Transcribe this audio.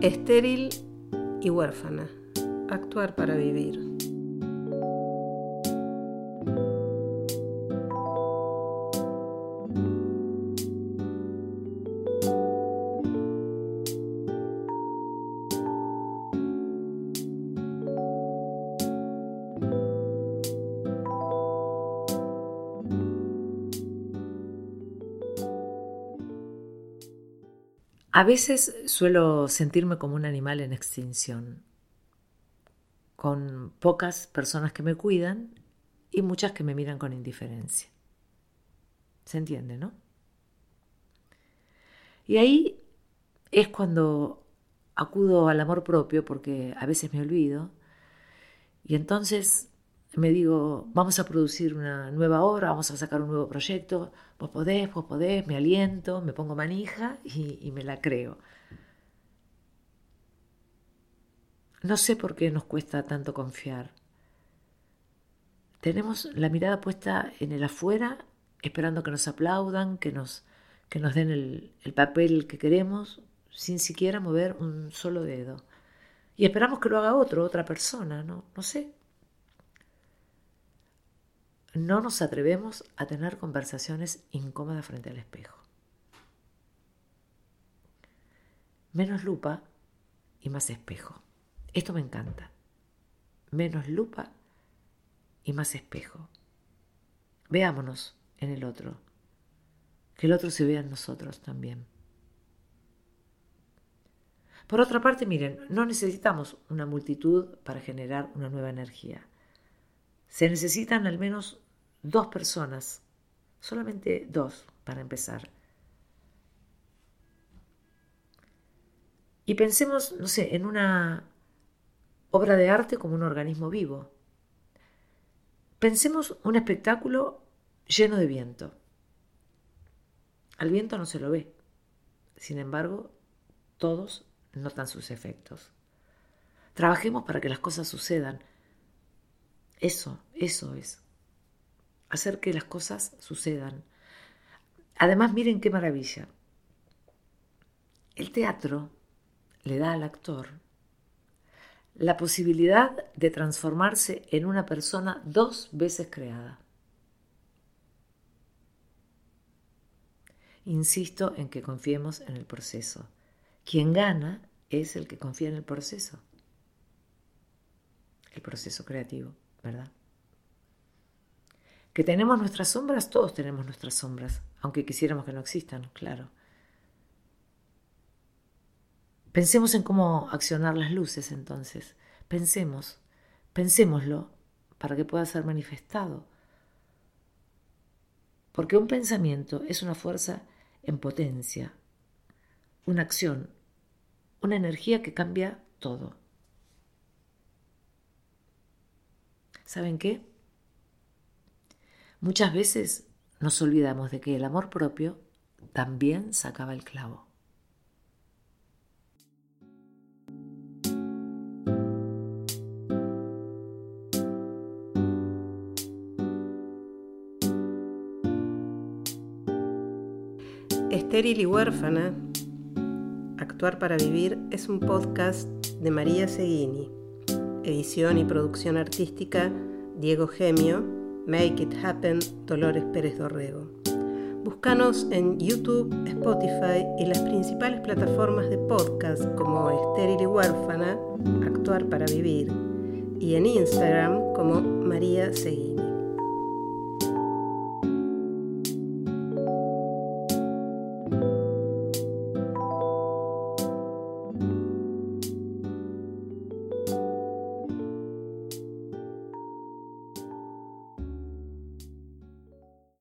Estéril y huérfana. Actuar para vivir. A veces suelo sentirme como un animal en extinción, con pocas personas que me cuidan y muchas que me miran con indiferencia. ¿Se entiende, no? Y ahí es cuando acudo al amor propio, porque a veces me olvido, y entonces me digo, vamos a producir una nueva obra, vamos a sacar un nuevo proyecto, vos podés, vos podés, me aliento, me pongo manija y, me la creo. No sé por qué nos cuesta tanto confiar. Tenemos la mirada puesta en el afuera, esperando que nos aplaudan, que nos, que nos den el, el papel que queremos, sin siquiera mover un solo dedo. Y esperamos que lo haga otro, otra persona, ¿no? No sé, no nos atrevemos a tener conversaciones incómodas frente al espejo. Menos lupa y más espejo. Esto me encanta. Menos lupa y más espejo. Veámonos en el otro. Que el otro se vea en nosotros también. Por otra parte, miren, no necesitamos una multitud para generar una nueva energía. Se necesitan al menos dos personas, solamente dos para empezar. Y pensemos, no sé, en una obra de arte como un organismo vivo. Pensemos un espectáculo lleno de viento. Al viento no se lo ve. Sin embargo, todos notan sus efectos. Trabajemos para que las cosas sucedan. Eso, eso es hacer que las cosas sucedan. Además, miren qué maravilla. El teatro le da al actor la posibilidad de transformarse en una persona dos veces creada. Insisto en que confiemos en el proceso. Quien gana es el que confía en el proceso. El proceso creativo, ¿verdad? Que tenemos nuestras sombras, todos tenemos nuestras sombras, aunque quisiéramos que no existan, claro. Pensemos en cómo accionar las luces entonces. Pensemos, pensémoslo para que pueda ser manifestado. Porque un pensamiento es una fuerza en potencia, una acción, una energía que cambia todo. ¿Saben qué? Muchas veces nos olvidamos de que el amor propio también sacaba el clavo. Estéril y huérfana, Actuar para Vivir es un podcast de María Seguini, edición y producción artística Diego Gemio Make It Happen, Dolores Pérez Dorrego. Búscanos en YouTube, Spotify y las principales plataformas de podcast como Estéril y Huérfana, Actuar para Vivir, y en Instagram como María Seguini.